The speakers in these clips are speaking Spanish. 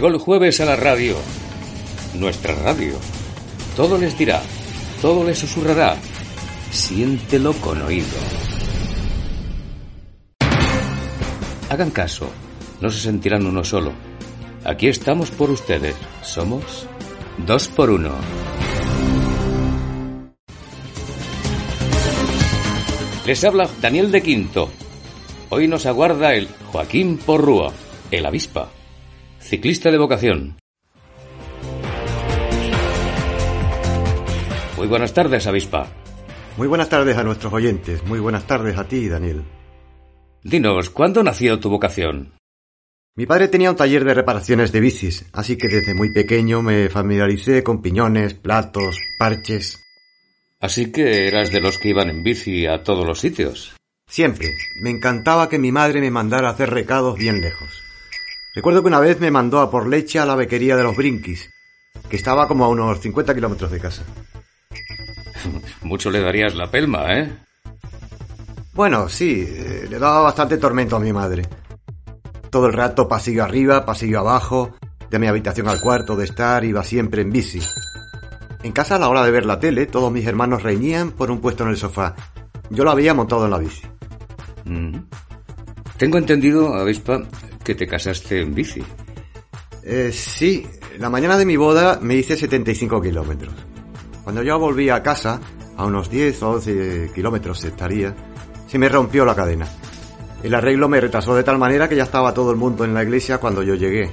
Llegó el jueves a la radio, nuestra radio. Todo les dirá, todo les susurrará. Siéntelo con oído. Hagan caso, no se sentirán uno solo. Aquí estamos por ustedes. Somos dos por uno. Les habla Daniel de Quinto. Hoy nos aguarda el Joaquín Porrúa, el avispa, ciclista de vocación. Muy buenas tardes, avispa. Muy buenas tardes a nuestros oyentes. Muy buenas tardes a ti, Daniel. Dinos, ¿cuándo nació tu vocación? Mi padre tenía un taller de reparaciones de bicis, así que desde muy pequeño me familiaricé con piñones, platos, parches. Así que eras de los que iban en bici a todos los sitios. Siempre. Me encantaba que mi madre me mandara a hacer recados bien lejos. Recuerdo que una vez me mandó a por leche a la bequería de los Brinquis, que estaba como a unos 50 kilómetros de casa. Mucho le darías la pelma, ¿eh? Bueno, sí, eh, le daba bastante tormento a mi madre. Todo el rato pasillo arriba, pasillo abajo, de mi habitación al cuarto de estar iba siempre en bici. En casa a la hora de ver la tele, todos mis hermanos reñían por un puesto en el sofá. Yo lo había montado en la bici. Mm. Tengo entendido, avispa, que te casaste en bici. Eh, sí, la mañana de mi boda me hice 75 kilómetros. Cuando yo volví a casa, a unos 10 o 12 kilómetros estaría, se me rompió la cadena. El arreglo me retrasó de tal manera que ya estaba todo el mundo en la iglesia cuando yo llegué.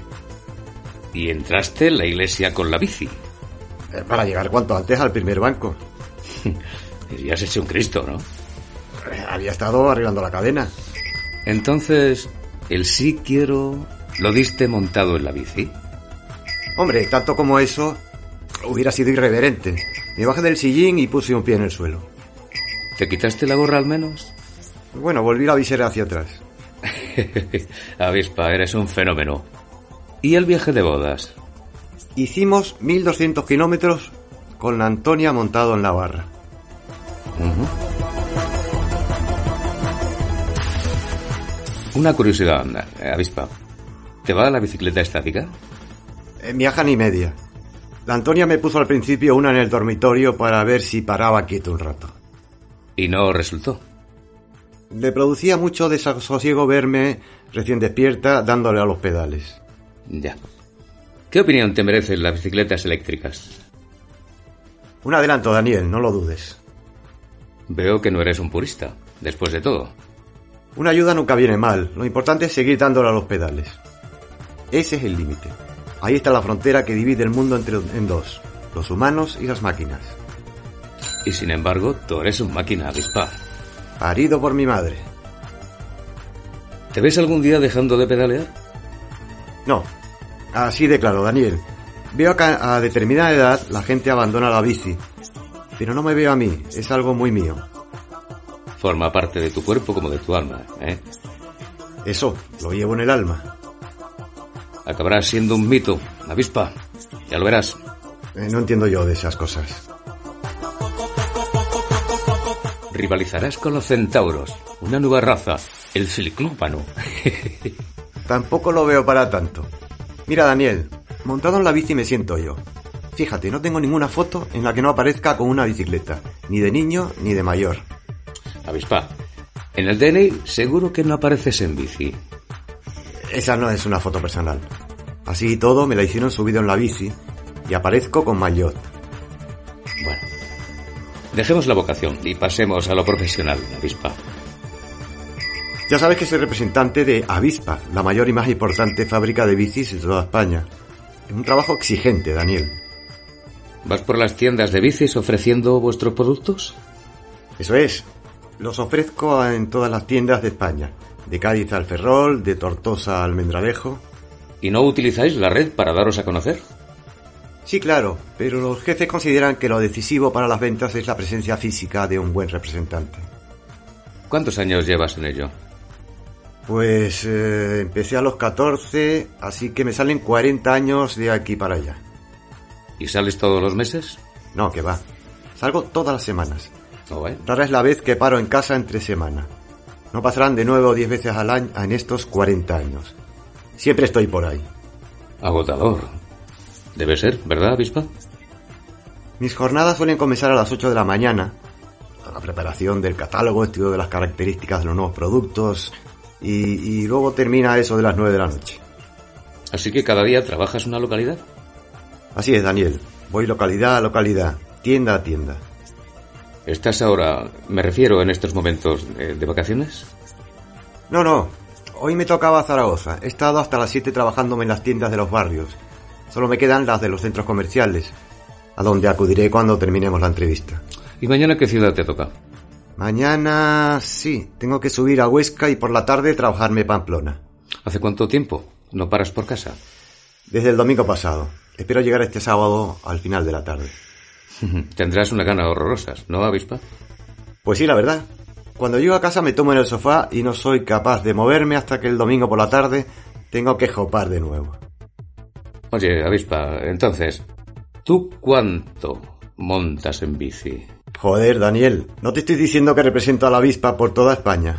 Y entraste en la iglesia con la bici. Eh, Para llegar cuanto antes al primer banco. Ya has hecho un Cristo, ¿no? Eh, Había estado arreglando la cadena. Entonces, el sí quiero lo diste montado en la bici. Hombre, tanto como eso, hubiera sido irreverente. Me bajé del sillín y puse un pie en el suelo. ¿Te quitaste la gorra al menos? Bueno, volví la visera hacia atrás. Avispa, eres un fenómeno. ¿Y el viaje de bodas? Hicimos 1200 kilómetros con la Antonia montado en la barra. Ujú. Una curiosidad, eh, avispa. ¿Te va la bicicleta estática? En viaja ni media. La Antonia me puso al principio una en el dormitorio para ver si paraba quieto un rato. Y no resultó. Le producía mucho desasosiego verme recién despierta dándole a los pedales. Ya. ¿Qué opinión te merecen las bicicletas eléctricas? Un adelanto, Daniel, no lo dudes. Veo que no eres un purista, después de todo. Una ayuda nunca viene mal. Lo importante es seguir dándole a los pedales. Ese es el límite. Ahí está la frontera que divide el mundo entre, en dos. Los humanos y las máquinas. Y sin embargo, tú eres un máquina avispa. Parido por mi madre. ¿Te ves algún día dejando de pedalear? No. Así de claro, Daniel. Veo que a determinada edad la gente abandona la bici. Pero no me veo a mí. Es algo muy mío. Forma parte de tu cuerpo como de tu alma, ¿eh? Eso, lo llevo en el alma. Acabarás siendo un mito, avispa. Ya lo verás. Eh, no entiendo yo de esas cosas. Rivalizarás con los centauros, una nueva raza, el ciclópano. Tampoco lo veo para tanto. Mira, Daniel, montado en la bici me siento yo. Fíjate, no tengo ninguna foto en la que no aparezca con una bicicleta, ni de niño ni de mayor. Avispa, en el DNI seguro que no apareces en bici. Esa no es una foto personal. Así y todo me la hicieron subido en la bici y aparezco con maillot. Bueno, dejemos la vocación y pasemos a lo profesional, avispa. Ya sabes que soy representante de Avispa, la mayor y más importante fábrica de bicis de toda España. Es un trabajo exigente, Daniel. ¿Vas por las tiendas de bicis ofreciendo vuestros productos? Eso es. Los ofrezco en todas las tiendas de España. De Cádiz al Ferrol, de Tortosa al Almendralejo. ¿Y no utilizáis la red para daros a conocer? Sí, claro, pero los jefes consideran que lo decisivo para las ventas es la presencia física de un buen representante. ¿Cuántos años llevas en ello? Pues eh, empecé a los 14, así que me salen 40 años de aquí para allá. ¿Y sales todos los meses? No, que va. Salgo todas las semanas. Oh. Rara es la vez que paro en casa entre semana. No pasarán de nueve o diez veces al año en estos 40 años. Siempre estoy por ahí. Agotador. Debe ser, ¿verdad, avispa? Mis jornadas suelen comenzar a las 8 de la mañana, a la preparación del catálogo, estudio de las características de los nuevos productos, y, y luego termina eso de las 9 de la noche. Así que cada día trabajas una localidad. Así es, Daniel. Voy localidad a localidad, tienda a tienda. ¿Estás ahora, me refiero en estos momentos, eh, de vacaciones? No, no. Hoy me tocaba Zaragoza. He estado hasta las 7 trabajándome en las tiendas de los barrios. Solo me quedan las de los centros comerciales, a donde acudiré cuando terminemos la entrevista. ¿Y mañana qué ciudad te toca? Mañana sí, tengo que subir a Huesca y por la tarde trabajarme Pamplona. ¿Hace cuánto tiempo? ¿No paras por casa? Desde el domingo pasado. Espero llegar este sábado al final de la tarde. Tendrás una gana horrorosas, ¿no, avispa? Pues sí, la verdad. Cuando llego a casa me tomo en el sofá y no soy capaz de moverme hasta que el domingo por la tarde tengo que jopar de nuevo. Oye, avispa, entonces, ¿tú cuánto montas en bici? Joder, Daniel, no te estoy diciendo que represento a la avispa por toda España.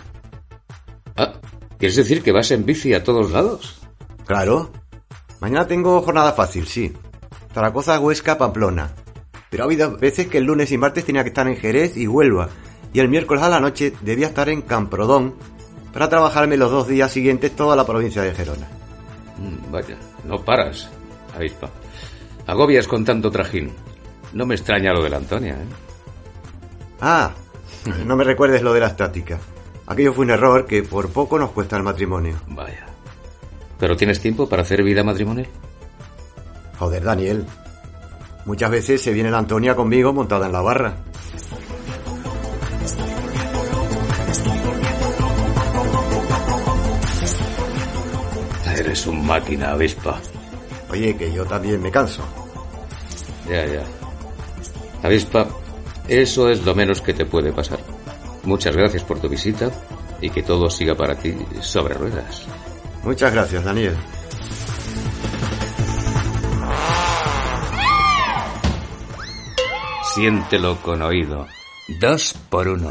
Ah, ¿quieres decir que vas en bici a todos lados? Claro. Mañana tengo jornada fácil, sí. Zaragoza, Huesca, Pamplona. Pero ha habido veces que el lunes y martes tenía que estar en Jerez y Huelva. Y el miércoles a la noche debía estar en Camprodón para trabajarme los dos días siguientes toda la provincia de Gerona. Mm, vaya, no paras, avispa. Agobias con tanto trajín. No me extraña lo de la Antonia, ¿eh? Ah, no me recuerdes lo de la estática. Aquello fue un error que por poco nos cuesta el matrimonio. Vaya. ¿Pero tienes tiempo para hacer vida matrimonial? Joder, Daniel. Muchas veces se viene la Antonia conmigo montada en la barra. Eres un máquina, avispa. Oye, que yo también me canso. Ya, ya. Avispa, eso es lo menos que te puede pasar. Muchas gracias por tu visita y que todo siga para ti sobre ruedas. Muchas gracias, Daniel. Siéntelo con oído. Dos por uno.